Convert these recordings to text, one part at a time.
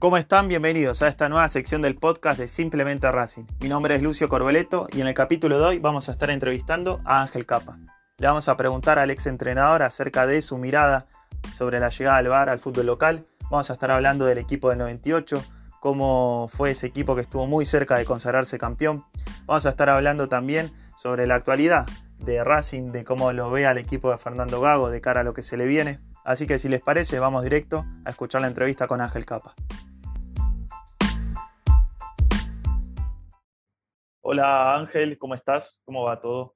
¿Cómo están? Bienvenidos a esta nueva sección del podcast de Simplemente Racing. Mi nombre es Lucio Corbeleto y en el capítulo de hoy vamos a estar entrevistando a Ángel Capa. Le vamos a preguntar al ex entrenador acerca de su mirada sobre la llegada del VAR al fútbol local. Vamos a estar hablando del equipo del 98, cómo fue ese equipo que estuvo muy cerca de consagrarse campeón. Vamos a estar hablando también sobre la actualidad de Racing, de cómo lo ve al equipo de Fernando Gago de cara a lo que se le viene. Así que si les parece, vamos directo a escuchar la entrevista con Ángel Capa. Hola Ángel, ¿cómo estás? ¿Cómo va todo?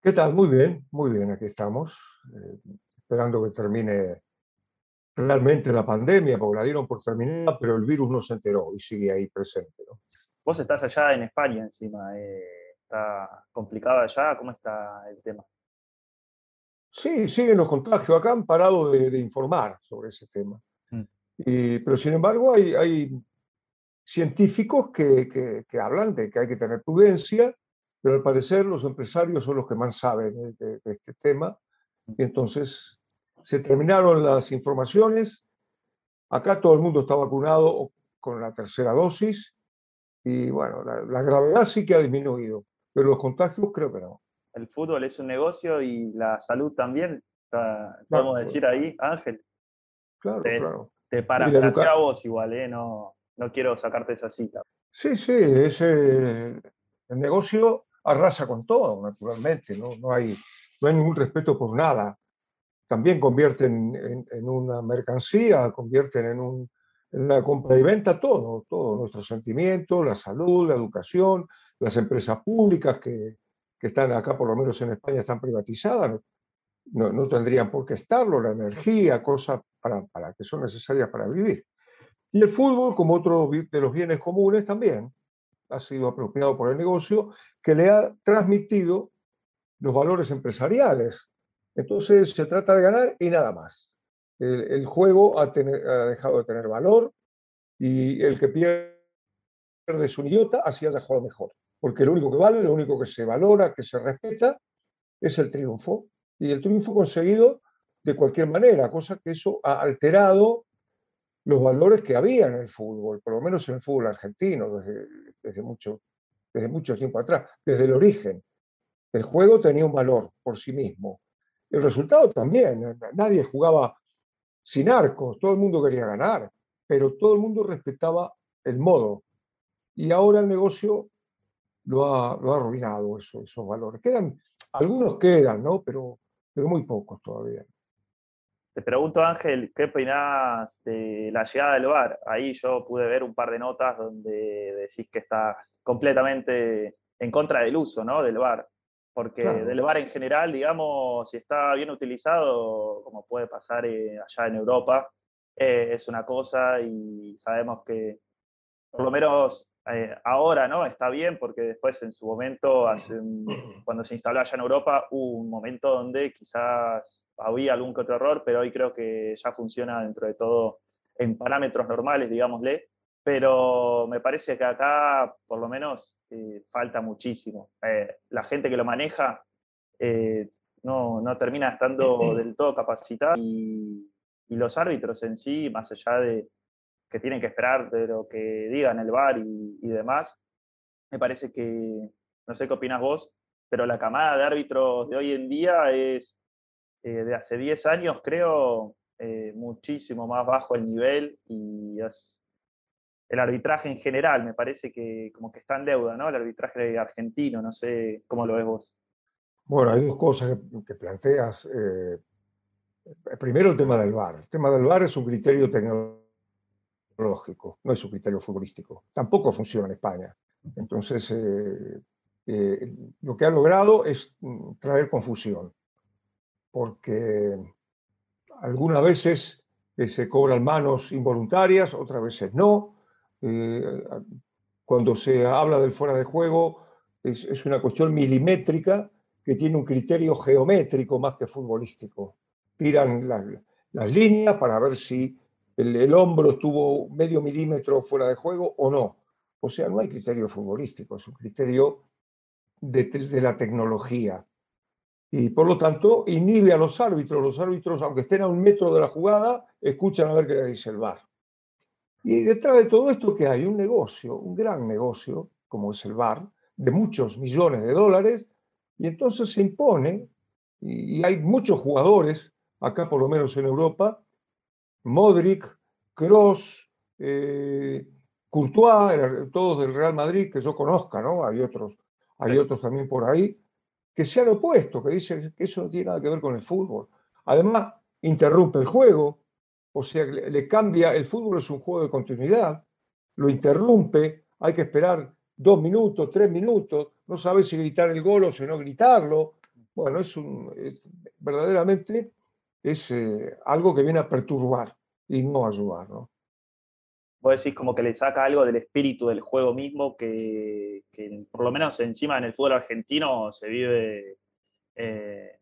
¿Qué tal? Muy bien, muy bien, aquí estamos, eh, esperando que termine realmente la pandemia, porque la dieron por terminada, pero el virus no se enteró y sigue ahí presente. Vos estás allá en España encima, eh, ¿está complicado allá? ¿Cómo está el tema? Sí, siguen los contagios. Acá han parado de, informar sobre ese tema. Mm. pero sin embargo hay, hay científicos que, hablan de que hay que tener prudencia, pero al parecer los empresarios son los que más saben de, este tema. Y entonces se terminaron las informaciones. Acá todo el mundo está vacunado con la tercera dosis y bueno, la, gravedad sí que ha disminuido, pero los contagios creo que no. El fútbol es un negocio y la salud también, podemos decir ahí, Ángel. Claro, claro. Te parafrasea a vos igual, ¿eh? No, no quiero sacarte esa cita. Sí, sí, ese, el negocio arrasa con todo, naturalmente, ¿no? No, hay, no hay ningún respeto por nada. También convierten en, una mercancía, convierten en, un, en, una compra y venta todo, todo, nuestros sentimientos, la salud, la educación, las empresas públicas que, que están acá, por lo menos en España, están privatizadas, no, no tendrían por qué estarlo, la energía, cosas para, para que son necesarias para vivir. Y el fútbol, como otro de los bienes comunes, también ha sido apropiado por el negocio que le ha transmitido los valores empresariales. Entonces se trata de ganar y nada más. El, juego ha, dejado de tener valor y el que pierde es un idiota, así haya jugado mejor. Porque lo único que vale, lo único que se valora, que se respeta, es el triunfo. Y el triunfo conseguido de cualquier manera, cosa que eso ha alterado los valores que había en el fútbol, por lo menos en el fútbol argentino, desde, mucho, desde mucho tiempo atrás, desde el origen. El juego tenía un valor por sí mismo. El resultado también. Nadie jugaba sin arcos, todo el mundo quería ganar, pero todo el mundo respetaba el modo. Y ahora el negocio lo ha, lo ha arruinado, esos valores. Quedan, algunos quedan, ¿no? Pero, pero muy pocos todavía. Te pregunto, Ángel, ¿qué opinás de la llegada del VAR? Ahí yo pude ver un par de notas donde decís que estás completamente en contra del uso ¿no? del VAR. Porque del VAR en general, digamos, si está bien utilizado, como puede pasar eh, allá en Europa, eh, es una cosa y sabemos que por lo menos eh, ahora no está bien, porque después en su momento, cuando se instaló allá en Europa, hubo un momento donde quizás había algún que otro error, pero hoy creo que ya funciona dentro de todo en parámetros normales, digámosle. Pero me parece que acá, por lo menos, eh, falta muchísimo. Eh, la gente que lo maneja no, no, termina estando del todo capacitada y, los árbitros en sí, más allá de que tienen que esperar de lo que digan el VAR y, y demás, me parece que, no sé qué opinas vos, pero la camada de árbitros de hoy en día es eh, de hace 10 años, creo, eh, muchísimo más bajo el nivel y el arbitraje en general, me parece que como que está en deuda, ¿no? El arbitraje argentino, no sé cómo lo ves vos. Bueno, hay dos cosas que, planteas. Eh, primero el tema del VAR. El tema del VAR es un criterio tecnológico, no es un criterio futbolístico. Tampoco funciona en España. Entonces, lo que ha logrado es mm, traer confusión porque algunas veces eh, se cobran manos involuntarias, otras veces no. Eh, cuando se habla del fuera de juego, es, una cuestión milimétrica que tiene un criterio geométrico más que futbolístico. Tiran las líneas para ver si el, hombro estuvo medio milímetro fuera de juego o no. O sea, no hay criterio futbolístico, es un criterio de la tecnología y por lo tanto inhibe a los árbitros. Los árbitros, aunque estén a un metro de la jugada, escuchan a ver qué le dice el VAR. Y detrás de todo esto que hay un negocio, un gran negocio, como es el bar, de muchos millones de dólares, y entonces se impone, y hay muchos jugadores, acá por lo menos en Europa, Modric, Cross, eh, Courtois, todos del Real Madrid, que yo conozca, ¿no? Hay otros, hay otros también por ahí, que se han opuesto, que dicen que eso no tiene nada que ver con el fútbol. Además, interrumpe el juego, o sea, le, cambia, el fútbol es un juego de continuidad, lo interrumpe, hay que esperar dos minutos, tres minutos, no sabe si gritar el gol o si no gritarlo. Bueno, es un, verdaderamente es eh, algo que viene a perturbar y no a ayudar, ¿no? Vos decís como que le saca algo del espíritu del juego mismo que, por lo menos encima en el fútbol argentino se vive eh,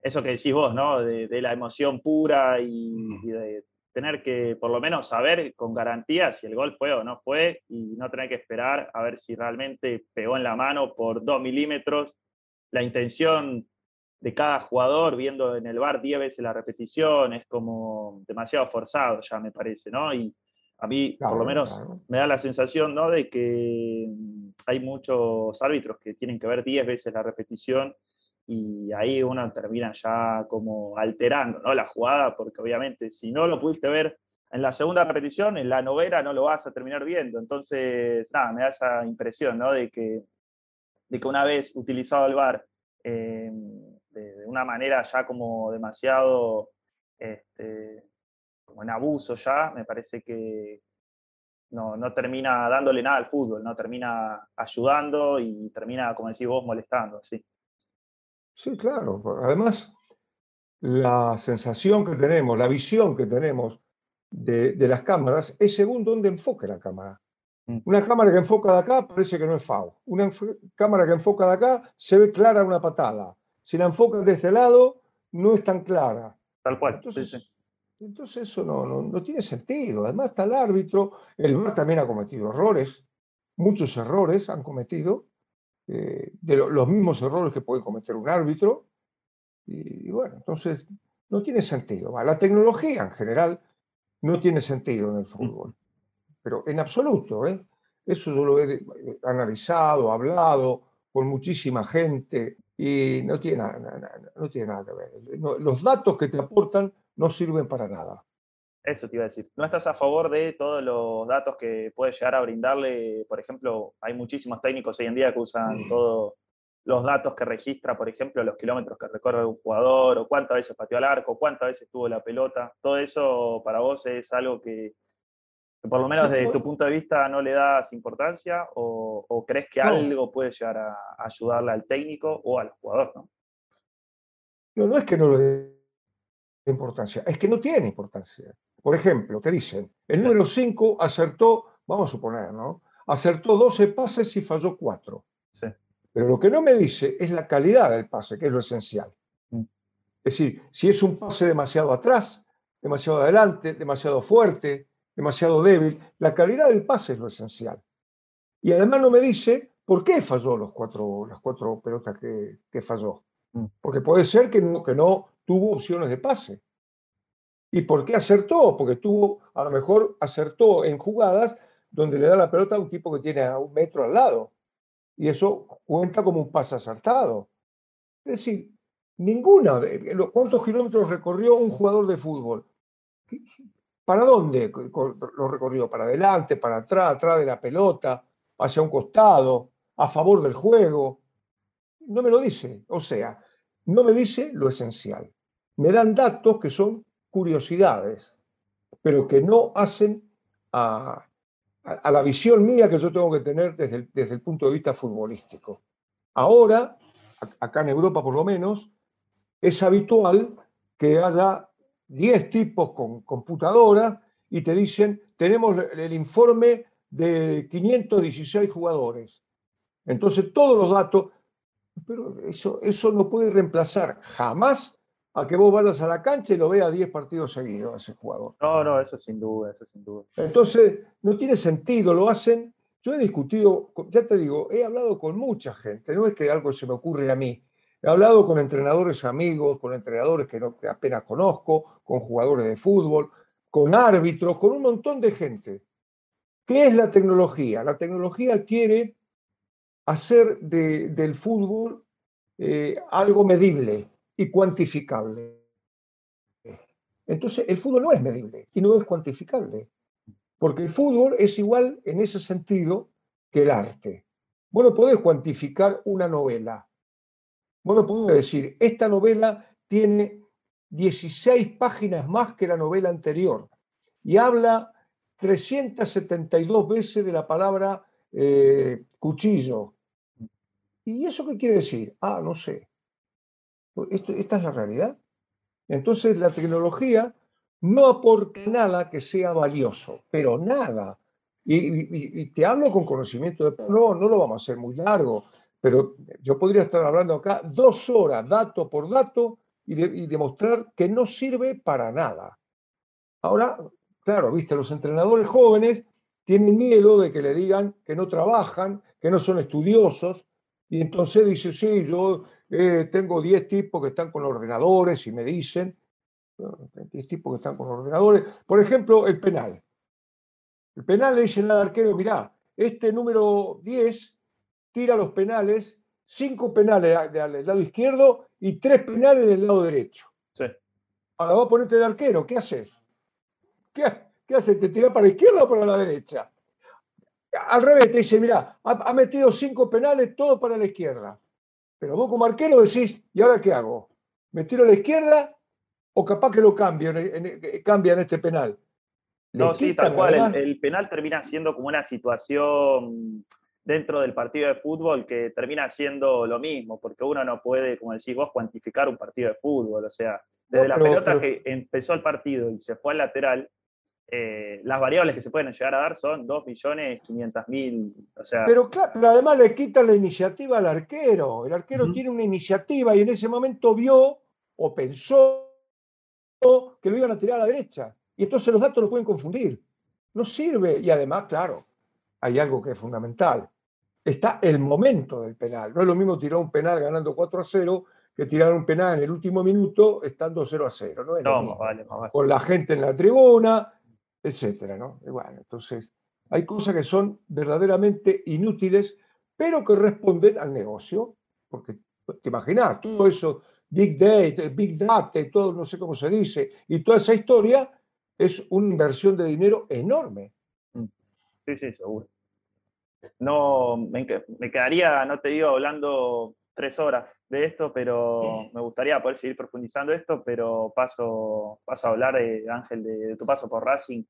eso que decís vos, ¿no? De, la emoción pura y, de tener que por lo menos saber con garantía si el gol fue o no fue y no tener que esperar a ver si realmente pegó en la mano por dos milímetros. La intención de cada jugador viendo en el bar 10 veces la repetición es como demasiado forzado ya me parece, ¿no? Y a mí por lo menos me da la sensación, ¿no? De que hay muchos árbitros que tienen que ver 10 veces la repetición y ahí uno termina ya como alterando ¿no? la jugada, porque obviamente si no lo pudiste ver en la segunda repetición, en la novena no lo vas a terminar viendo. Entonces, nada, me da esa impresión ¿no? de, que, de que una vez utilizado el VAR eh, de, una manera ya como demasiado, este, como en abuso ya, me parece que no, no termina dándole nada al fútbol, no termina ayudando y termina, como decís vos, molestando. ¿sí? Sí, claro. Además, la sensación que tenemos, la visión que tenemos de, las cámaras es según dónde enfoque la cámara. Mm. Una cámara que enfoca de acá parece que no es FAO. Una cámara que enfoca de acá se ve clara una patada. Si la enfoca de este lado, no es tan clara. Tal cual. Entonces, entonces eso no, no, tiene sentido. Además está el árbitro. El VAR también ha cometido errores. Muchos errores han cometido. Eh, de los mismos errores que puede cometer un árbitro. Y, bueno, entonces no tiene sentido. La tecnología en general no tiene sentido en el fútbol, pero en absoluto. ¿eh? Eso yo lo he analizado, hablado con muchísima gente y no tiene, nada, no tiene nada que ver. los datos que te aportan no sirven para nada. Eso te iba a decir. ¿No estás a favor de todos los datos que puede llegar a brindarle? Por ejemplo, hay muchísimos técnicos hoy en día que usan todos los datos que registra, por ejemplo, los kilómetros que recorre un jugador, o cuántas veces pateó al arco, cuántas veces tuvo la pelota. Todo eso para vos es algo que, por lo menos desde tu punto de vista no le das importancia o, crees que algo puede llegar a ayudarle al técnico o al jugador, ¿no? No, no es que no le dé importancia, es que no tiene importancia. Por ejemplo, te dicen, el número 5 acertó, vamos a suponer, ¿no? Acertó 12 pases y falló 4. Pero lo que no me dice es la calidad del pase, que es lo esencial. Mm. Es decir, si es un pase demasiado atrás, demasiado adelante, demasiado fuerte, demasiado débil, la calidad del pase es lo esencial. Y además no me dice por qué falló los cuatro, las cuatro pelotas que, que falló. Mm. Porque puede ser que no, que no tuvo opciones de pase. ¿Y por qué acertó? Porque tuvo, a lo mejor acertó en jugadas donde le da la pelota a un tipo que tiene a un metro al lado. Y eso cuenta como un pase acertado. Es decir, ninguna. ¿Cuántos kilómetros recorrió un jugador de fútbol? ¿Para dónde lo recorrió? ¿Para adelante, para atrás, atrás de la pelota, hacia un costado, a favor del juego? No me lo dice. O sea, no me dice lo esencial. Me dan datos que son curiosidades, pero que no hacen a, la visión mía que yo tengo que tener desde el, desde el punto de vista futbolístico. Ahora, acá en Europa por lo menos, es habitual que haya 10 tipos con computadoras y te dicen, tenemos el informe de 516 jugadores. Entonces, todos los datos, pero eso, eso no puede reemplazar jamás a que vos vayas a la cancha y lo veas 10 partidos seguidos a ese jugador. No, no, eso sin duda, eso sin duda. Entonces, no tiene sentido, lo hacen. Yo he discutido, ya te digo, he hablado con mucha gente, no es que algo se me ocurre a mí. He hablado con entrenadores amigos, con entrenadores que, no, apenas conozco, con jugadores de fútbol, con árbitros, con un montón de gente. ¿Qué es la tecnología? La tecnología quiere hacer del fútbol eh, algo medible y cuantificable. Entonces, el fútbol no es medible y no es cuantificable, porque el fútbol es igual en ese sentido que el arte. Bueno, podés cuantificar una novela. Bueno, podés decir, esta novela tiene 16 páginas más que la novela anterior y habla 372 veces de la palabra eh, cuchillo. ¿Y eso qué quiere decir? Ah, no sé. ¿Esta es la realidad? Entonces la tecnología no aporta nada que sea valioso, pero nada. Y, te hablo con conocimiento de... No, no lo vamos a hacer muy largo, pero yo podría estar hablando acá dos horas, dato por dato, y, demostrar que no sirve para nada. Ahora, claro, viste, los entrenadores jóvenes tienen miedo de que le digan que no trabajan, que no son estudiosos, y entonces dice, sí, yo eh, tengo 10 tipos que están con ordenadores y me dicen, 10 tipos que están con ordenadores. Por ejemplo, el penal. El penal le dicen al arquero, mirá, este número 10 tira los penales, 5 penales del lado izquierdo y 3 penales del lado derecho. Sí. Ahora va a ponerte de arquero, ¿qué haces? ¿Qué, qué haces? ¿Te tiras para la izquierda o para la derecha? Al revés, te dice, mirá, ha, ha metido 5 penales, todo para la izquierda. Pero vos como arquero decís, ¿y ahora qué hago? ¿Me tiro a la izquierda o capaz que lo cambio, en, cambia en este penal? No, sí, tal cual. El, penal termina siendo como una situación dentro del partido de fútbol que termina siendo lo mismo, porque uno no puede, como decís vos, cuantificar un partido de fútbol. O sea, desde la pelota que empezó el partido y se fue al lateral, eh, las variables que se pueden llegar a dar son 2.500.000. O sea, pero, claro, pero además le quita la iniciativa al arquero. El arquero tiene una iniciativa y en ese momento vio o pensó que lo iban a tirar a la derecha. Y entonces los datos lo pueden confundir. No sirve. Y además, claro, hay algo que es fundamental. Está el momento del penal. No es lo mismo tirar un penal ganando 4 a 0 que tirar un penal en el último minuto estando 0 a 0. No es vale, Con la gente en la tribuna, etcétera, ¿no? bueno, entonces hay cosas que son verdaderamente inútiles, pero que responden al negocio, porque te imaginas, todo eso, Big Data, Big Data y todo, no sé cómo se dice, y toda esa historia es una inversión de dinero enorme. Mm. Sí, sí, seguro. No, me, quedaría, no te digo, hablando tres horas de esto, pero me gustaría poder seguir profundizando esto, pero paso, paso a hablar, de, Ángel, de, tu paso por Racing.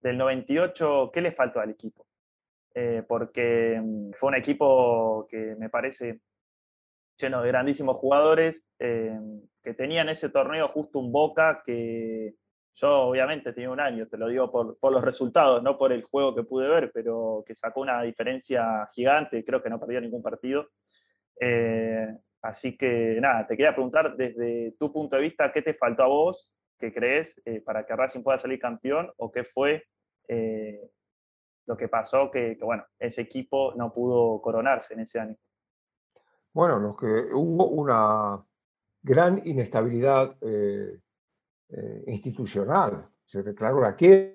Del 98, ¿qué le faltó al equipo? Eh, porque mm, fue un equipo que me parece lleno de grandísimos jugadores, eh, que tenían ese torneo justo un Boca que yo obviamente tenía un año, te lo digo por, por, los resultados, no por el juego que pude ver, pero que sacó una diferencia gigante, creo que no perdió ningún partido. Eh, así que nada, te quería preguntar desde tu punto de vista, ¿qué te faltó a vos, qué crees, eh, para que Racing pueda salir campeón o qué fue eh, lo que pasó que, bueno, ese equipo no pudo coronarse en ese año? Bueno, lo que hubo una gran inestabilidad institucional. Se declaró la quiebra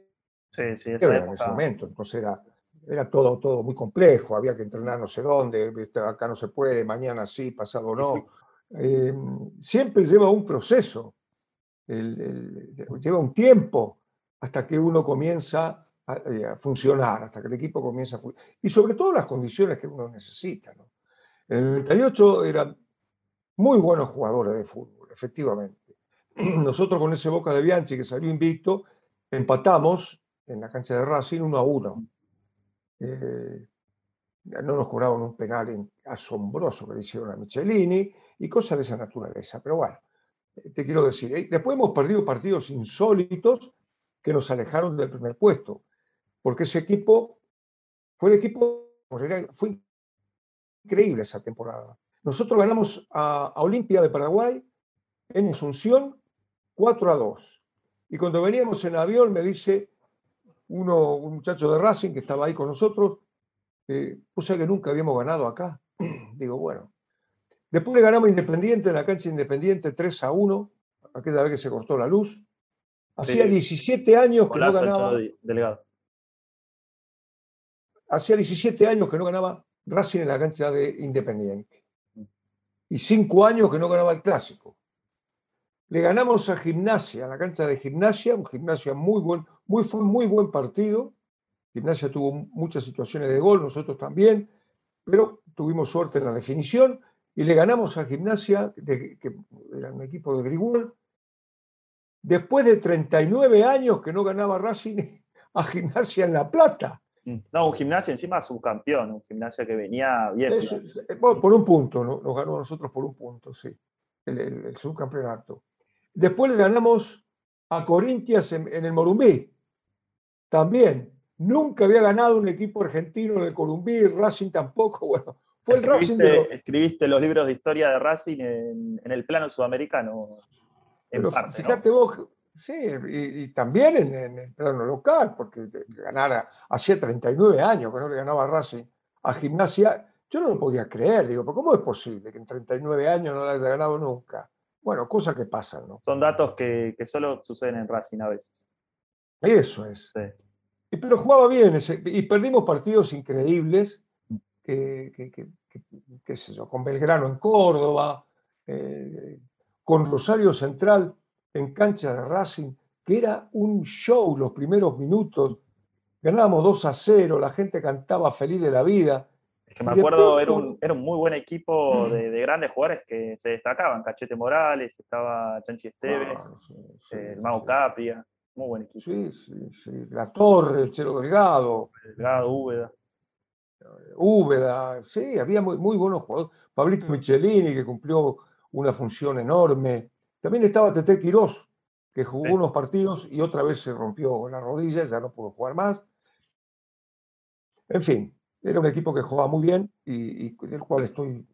sí, sí, en ese momento. Entonces era era todo, todo muy complejo, había que entrenar no sé dónde, acá no se puede, mañana sí, pasado no. Eh, siempre lleva un proceso, lleva un tiempo hasta que uno comienza eh, a, funcionar, hasta que el equipo comienza a funcionar. Y sobre todo las condiciones que uno necesita. En el 98 eran muy buenos jugadores de fútbol, efectivamente. Nosotros con ese Boca de Bianchi que salió invicto, empatamos en la cancha de Racing 1 a 1 eh, no nos cobraban un penal asombroso que le hicieron a Michelini y cosas de esa naturaleza. Pero bueno, eh, te quiero decir, eh, después hemos perdido partidos insólitos que nos alejaron del primer puesto, porque ese equipo fue el equipo, fue increíble esa temporada. Nosotros ganamos a, Olimpia de Paraguay en Asunción 4 a 2. Y cuando veníamos en avión me dice, uno, un muchacho de Racing que estaba ahí con nosotros, eh, sea que nunca habíamos ganado acá. Digo, bueno. Después le ganamos Independiente en la cancha Independiente 3 a 1, aquella vez que se cortó la luz. Hacía 17 años que no ganaba. hacía 17 años que no ganaba Racing en la cancha de Independiente. Y 5 años que no ganaba el clásico. Le ganamos a Gimnasia, a la cancha de Gimnasia, un Gimnasia muy buen, muy, fue muy buen partido. Gimnasia tuvo muchas situaciones de gol, nosotros también, pero tuvimos suerte en la definición y le ganamos a Gimnasia, que era un equipo de Grigol, después de 39 años que no ganaba Racing a Gimnasia en La Plata. Mm. No, un gimnasia encima subcampeón, un gimnasia que venía bien. Eh, por un punto, ¿no? nos ganó a nosotros por un punto, sí, el, subcampeonato. Después le ganamos a Corintias en, el Morumbí, también. Nunca había ganado un equipo argentino en el Corumbí, Racing tampoco, bueno. Fue el Racing Escribiste los libros de historia de Racing en, el plano sudamericano. En parte, fíjate vos, Sí, y, también en, el plano local, porque ganara, hacía 39 años que no le ganaba a Racing a Gimnasia, yo no lo podía creer, digo, pero ¿cómo es posible que en 39 años no le haya ganado nunca? Bueno, cosas que pasan, ¿no? Son datos que, solo suceden en Racing a veces. Eso es. Y, pero jugaba bien, y perdimos partidos increíbles, que, qué sé yo, con Belgrano en Córdoba, eh, con Rosario Central en cancha de Racing, que era un show los primeros minutos. Ganábamos 2 a 0, la gente cantaba feliz de la vida. Es que me acuerdo, era, un, era un muy buen equipo de, grandes jugadores que se destacaban. Cachete Morales, estaba Chanchi Esteves, el Mago Capria. Muy buen equipo. Sí, sí, sí. La Torre, el Chelo Delgado. Delgado, Úbeda. Úbeda, sí, había muy, muy buenos jugadores. Pablito Michelini, que cumplió una función enorme. También estaba Tete Quirós, que jugó unos partidos y otra vez se rompió la rodilla, ya no pudo jugar más. En fin, era un equipo que jugaba muy bien y, del cual estoy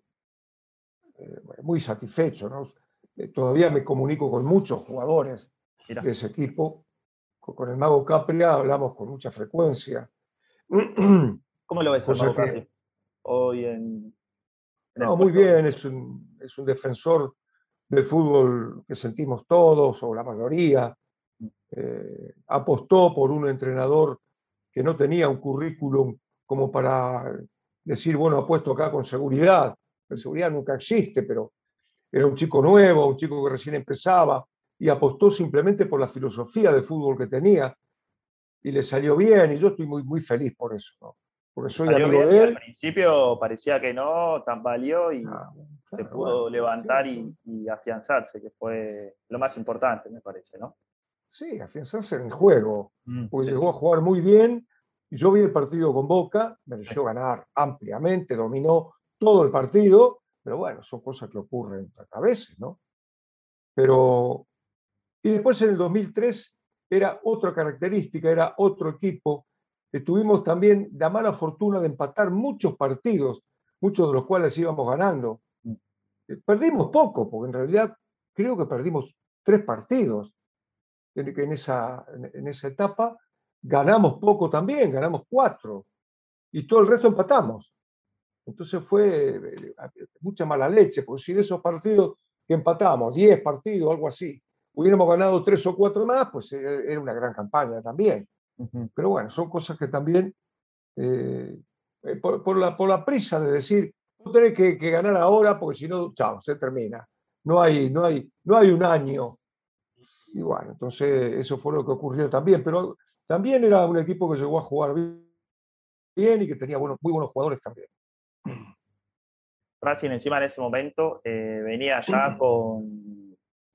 eh, muy satisfecho. Eh, todavía me comunico con muchos jugadores de ese equipo. Con, el Mago Capria hablamos con mucha frecuencia. ¿Cómo lo ves, el Mago Capria? Hoy en. no, muy bien, es un, es un defensor del fútbol que sentimos todos, o la mayoría, eh, apostó por un entrenador que no tenía un currículum como para decir, bueno, apuesto acá con seguridad. La seguridad nunca existe, pero era un chico nuevo, un chico que recién empezaba, y apostó simplemente por la filosofía de fútbol que tenía, y le salió bien, y yo estoy muy, muy feliz por eso. ¿no? porque soy amigo de él. Al principio parecía que no, tan valió y ah, se pudo levantar y, afianzarse, que fue lo más importante, me parece, ¿no? Sí, afianzarse en el juego, mm, porque llegó a jugar muy bien. Yo vi el partido con Boca, mereció ganar ampliamente, dominó todo el partido, pero bueno, son cosas que ocurren a veces, ¿no? Pero, y después en el 2003 era otra característica, era otro equipo, tuvimos también la mala fortuna de empatar muchos partidos, muchos de los cuales íbamos ganando. Eh, perdimos poco, porque en realidad creo que perdimos tres partidos en, esa, en esa etapa. Ganamos poco también, ganamos cuatro, y todo el resto empatamos. Entonces fue eh, mucha mala leche, porque si de esos partidos que empatamos, diez partidos, algo así, hubiéramos ganado tres o cuatro más, pues eh, era una gran campaña también. Pero bueno, son cosas que también, eh, eh, por, la, por la prisa de decir, no tenés que, ganar ahora porque si no, chao, se termina. No hay, no, hay, no hay un año. Y bueno, entonces eso fue lo que ocurrió también. Pero también era un equipo que llegó a jugar bien y que tenía buenos, muy buenos jugadores también. Racing encima en ese momento eh, venía ya con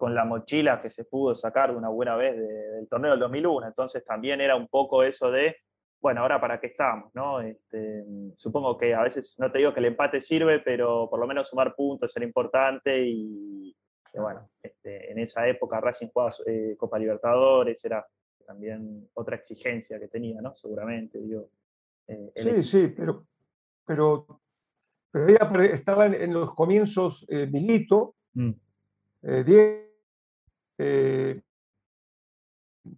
con la mochila que se pudo sacar una buena vez del torneo del 2001. Entonces también era un poco eso de, bueno, ahora para qué estamos, ¿no? Este, supongo que a veces, no te digo que el empate sirve, pero por lo menos sumar puntos era importante y, bueno, este, en esa época Racing jugaba eh, Copa Libertadores, era también otra exigencia que tenía, ¿no? Seguramente, digo. Eh, sí, sí, pero, pero, pero estaba en, los comienzos eh, Milito, mm. Diego, eh,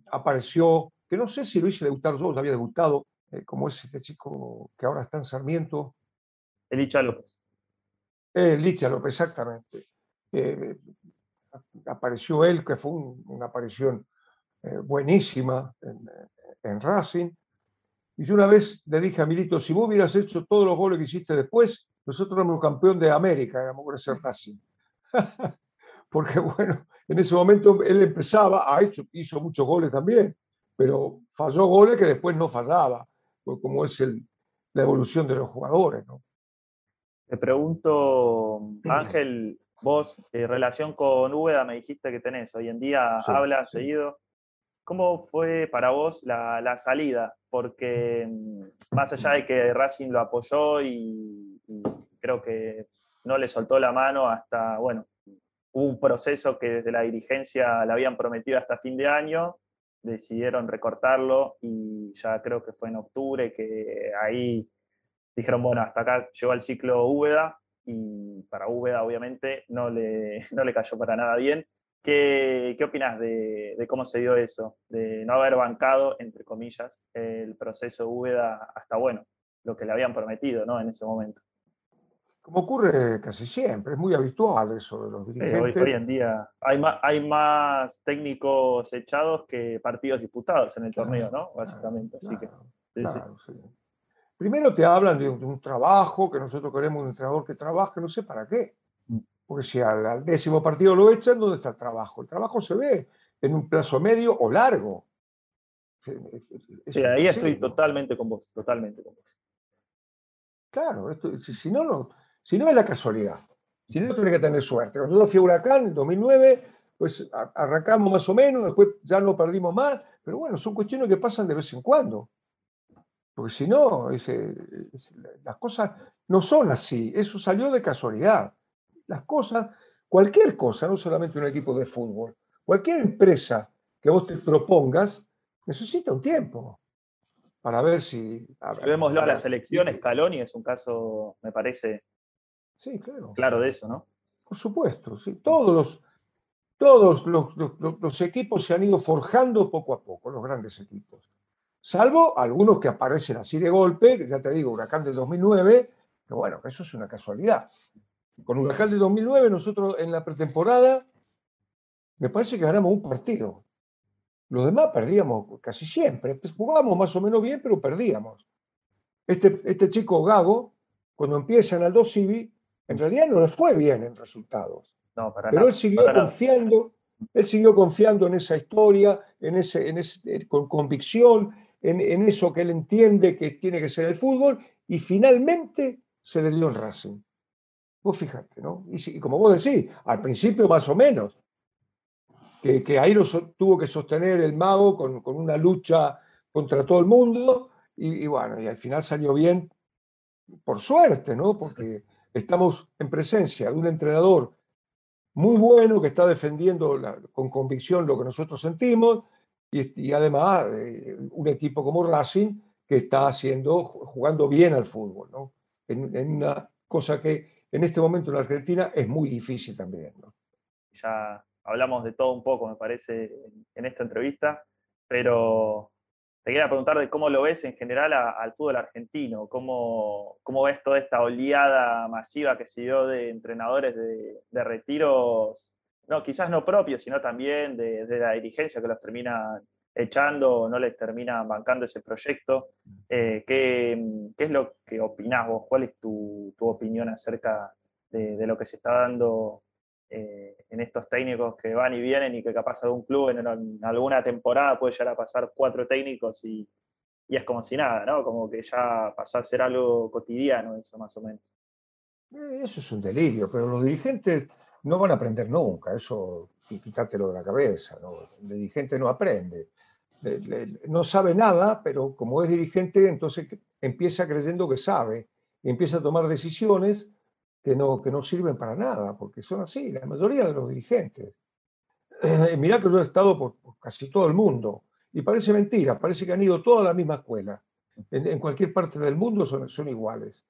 apareció, que no sé si lo hice debutar yo, había debutado, como es este chico que ahora está en Sarmiento. Elicha López. Licha López, exactamente. apareció él, que fue una aparición buenísima en, Racing. Y yo una vez le dije a Milito, si vos hubieras hecho todos los goles que hiciste después, nosotros éramos campeón de América, éramos con ese Racing. Porque bueno, en ese momento él empezaba, ha hecho, hizo muchos goles también, pero falló goles que después no fallaba, como es el, la evolución de los jugadores. ¿no? Te pregunto, Ángel, vos, en relación con Úbeda, me dijiste que tenés, hoy en día habla seguido. ¿Cómo fue para vos la, salida? Porque mm, más allá de que Racing lo apoyó y, creo que no le soltó la mano hasta, bueno, hubo un proceso que desde la dirigencia le habían prometido hasta fin de año, decidieron recortarlo y ya creo que fue en octubre que ahí dijeron, bueno, hasta acá llegó el ciclo Úbeda y para Úbeda obviamente no le, no le cayó para nada bien. ¿Qué, qué opinas de, cómo se dio eso? De no haber bancado, entre comillas, el proceso Úbeda hasta, bueno, lo que le habían prometido ¿no? en ese momento. Como ocurre casi siempre, es muy habitual eso de los dirigentes. hoy, en día hay más, hay más técnicos echados que partidos disputados en el torneo, ¿no? Básicamente. Así que, Primero te hablan de un, trabajo, que nosotros queremos un entrenador que trabaje, no sé para qué. Porque si al, décimo partido lo echan, ¿dónde está el trabajo? El trabajo se ve en un plazo medio o largo. sí, ahí estoy totalmente con vos, totalmente con vos. Claro, esto, si, no, no, si no es la casualidad, si no tiene que tener suerte. Cuando yo fui a Huracán en 2009, pues arrancamos más o menos, después ya no perdimos más, pero bueno, son cuestiones que pasan de vez en cuando. Porque si no, las cosas no son así. Eso salió de casualidad. Las cosas, cualquier cosa, no solamente un equipo de fútbol, cualquier empresa que vos te propongas, necesita un tiempo para ver si... Vémoslo a las elecciones, Caloni es un caso, me parece, sí, claro. claro de eso, ¿no? Por supuesto, sí. Todos los, todos los equipos se han ido forjando poco a poco, los grandes equipos salvo algunos que aparecen así de golpe, que ya te digo, Huracán del 2009, que bueno, eso es una casualidad. Con Huracán del 2009 nosotros en la pretemporada, me parece que ganamos un partido. Los demás perdíamos casi siempre. Pues jugábamos más o menos bien, pero perdíamos. Este, este chico Gago, cuando empieza en Aldo Civi, en realidad no le fue bien en resultados. pero él siguió confiando, él siguió confiando en esa historia, en ese, en ese, con convicción, en, eso que él entiende que tiene que ser el fútbol y finalmente se le dio el Racing. Vos fíjate, ¿no? Y, como vos decís, al principio más o menos, que, ahí lo tuvo que sostener el mago con, una lucha contra todo el mundo y, bueno, y al final salió bien, por suerte, ¿no? Porque estamos en presencia de un entrenador muy bueno que está defendiendo con convicción lo que nosotros sentimos, y, además eh, un equipo como Racing que está haciendo, jugando bien al fútbol, ¿no? En, una cosa que en este momento en Argentina es muy difícil también. Ya hablamos de todo un poco, me parece, en, esta entrevista, pero te quería preguntar de cómo lo ves en general al fútbol argentino, cómo, cómo ves toda esta oleada masiva que se dio de entrenadores de, de retiros no, quizás no propios, sino también de, la dirigencia que los termina echando o no les termina bancando ese proyecto. Eh, ¿qué, es lo que opinás vos? ¿Cuál es tu, opinión acerca de, lo que se está dando eh, en estos técnicos que van y vienen y que capaz algún club en, alguna temporada puede llegar a pasar cuatro técnicos y, y, es como si nada, ¿no? Como que ya pasó a ser algo cotidiano eso más o menos. Eh, eso es un delirio, pero los dirigentes no van a aprender nunca, eso quitátelo de la cabeza, el dirigente no aprende, no sabe nada, pero como es dirigente, entonces empieza creyendo que sabe y empieza a tomar decisiones que no, que no sirven para nada, porque son así, la mayoría de los dirigentes. Eh, mirá que yo he estado por, casi todo el mundo y parece mentira, parece que han ido toda la misma escuela. En, cualquier parte del mundo son, son iguales.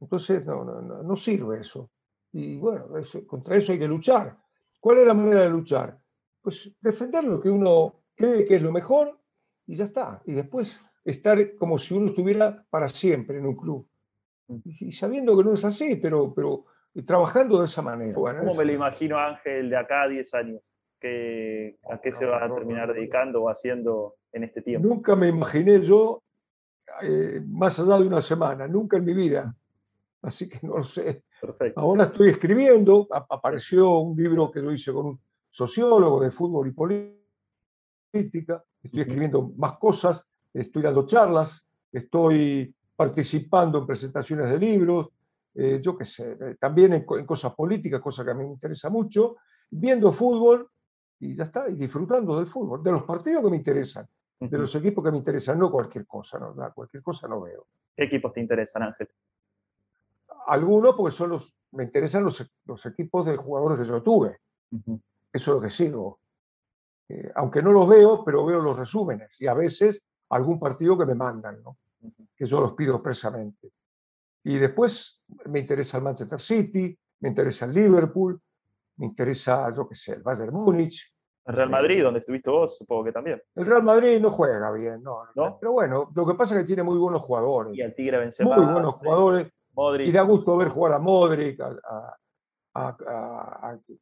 Entonces no, no, no sirve eso. Y bueno, contra eso hay que luchar. ¿Cuál es la manera de luchar? Pues defender lo que uno cree que es lo mejor y ya está. Y después estar como si uno estuviera para siempre en un club. Y, sabiendo que no es así, pero, pero trabajando de esa manera. ¿Cómo me lo imagino Ángel de acá a 10 años? ¿A qué se va a terminar dedicando o haciendo en este tiempo? Nunca me imaginé yo eh, más allá de una semana, nunca en mi vida. Así que no lo sé. Ahora estoy escribiendo, apareció un libro que lo hice con un sociólogo de fútbol y política, estoy escribiendo más cosas, estoy dando charlas, estoy participando en presentaciones de libros, eh, yo qué sé, eh, también en, cosas políticas, cosa que a mí me interesa mucho, viendo fútbol y ya está, y disfrutando del fútbol, de los partidos que me interesan, de los equipos que me interesan, no cualquier cosa, no, cualquier cosa no veo. ¿Qué equipos te interesan, Ángel? Algunos porque son los, me interesan los, los equipos de jugadores que yo tuve. Eso es lo que sigo. Eh, aunque no los veo, pero veo los resúmenes y a veces algún partido que me mandan, ¿no? que yo los pido expresamente. Y después me interesa el Manchester City, me interesa el Liverpool, me interesa, yo qué sé, el Bayern Múnich. El Real Madrid, donde estuviste vos, supongo que también. El Real Madrid no juega bien, no, Pero bueno, lo que pasa es que tiene muy buenos jugadores. Y el Tigre Benzema. Muy buenos jugadores. Y da gusto ver jugar a Modric, a, a,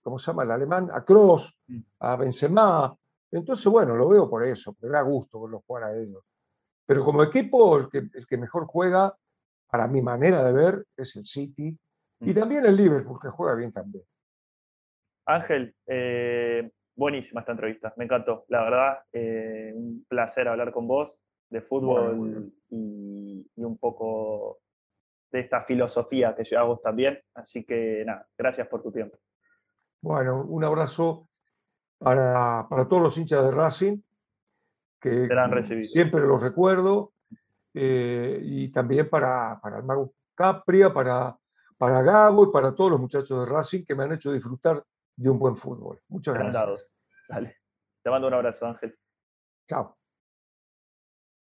¿cómo se llama el alemán? A Kroos, mm. a Benzema. Entonces, bueno, lo veo por eso, me da gusto verlos jugar a ellos. Pero como equipo, el que, el que mejor juega, para mi manera de ver, es el City. Y mm. también el Liverpool, que juega bien también. Ángel, eh, buenísima esta entrevista, me encantó. La verdad, eh, un placer hablar con vos de fútbol Y, un poco de esta filosofía que llevamos también. Así que nada, gracias por tu tiempo. Bueno, un abrazo para, todos los hinchas de Racing, que siempre los recuerdo, eh, y también para, para el Mago Capria, para, para Gago y para todos los muchachos de Racing que me han hecho disfrutar de un buen fútbol. Muchas gracias. Dale. Te mando un abrazo, Ángel. Chao.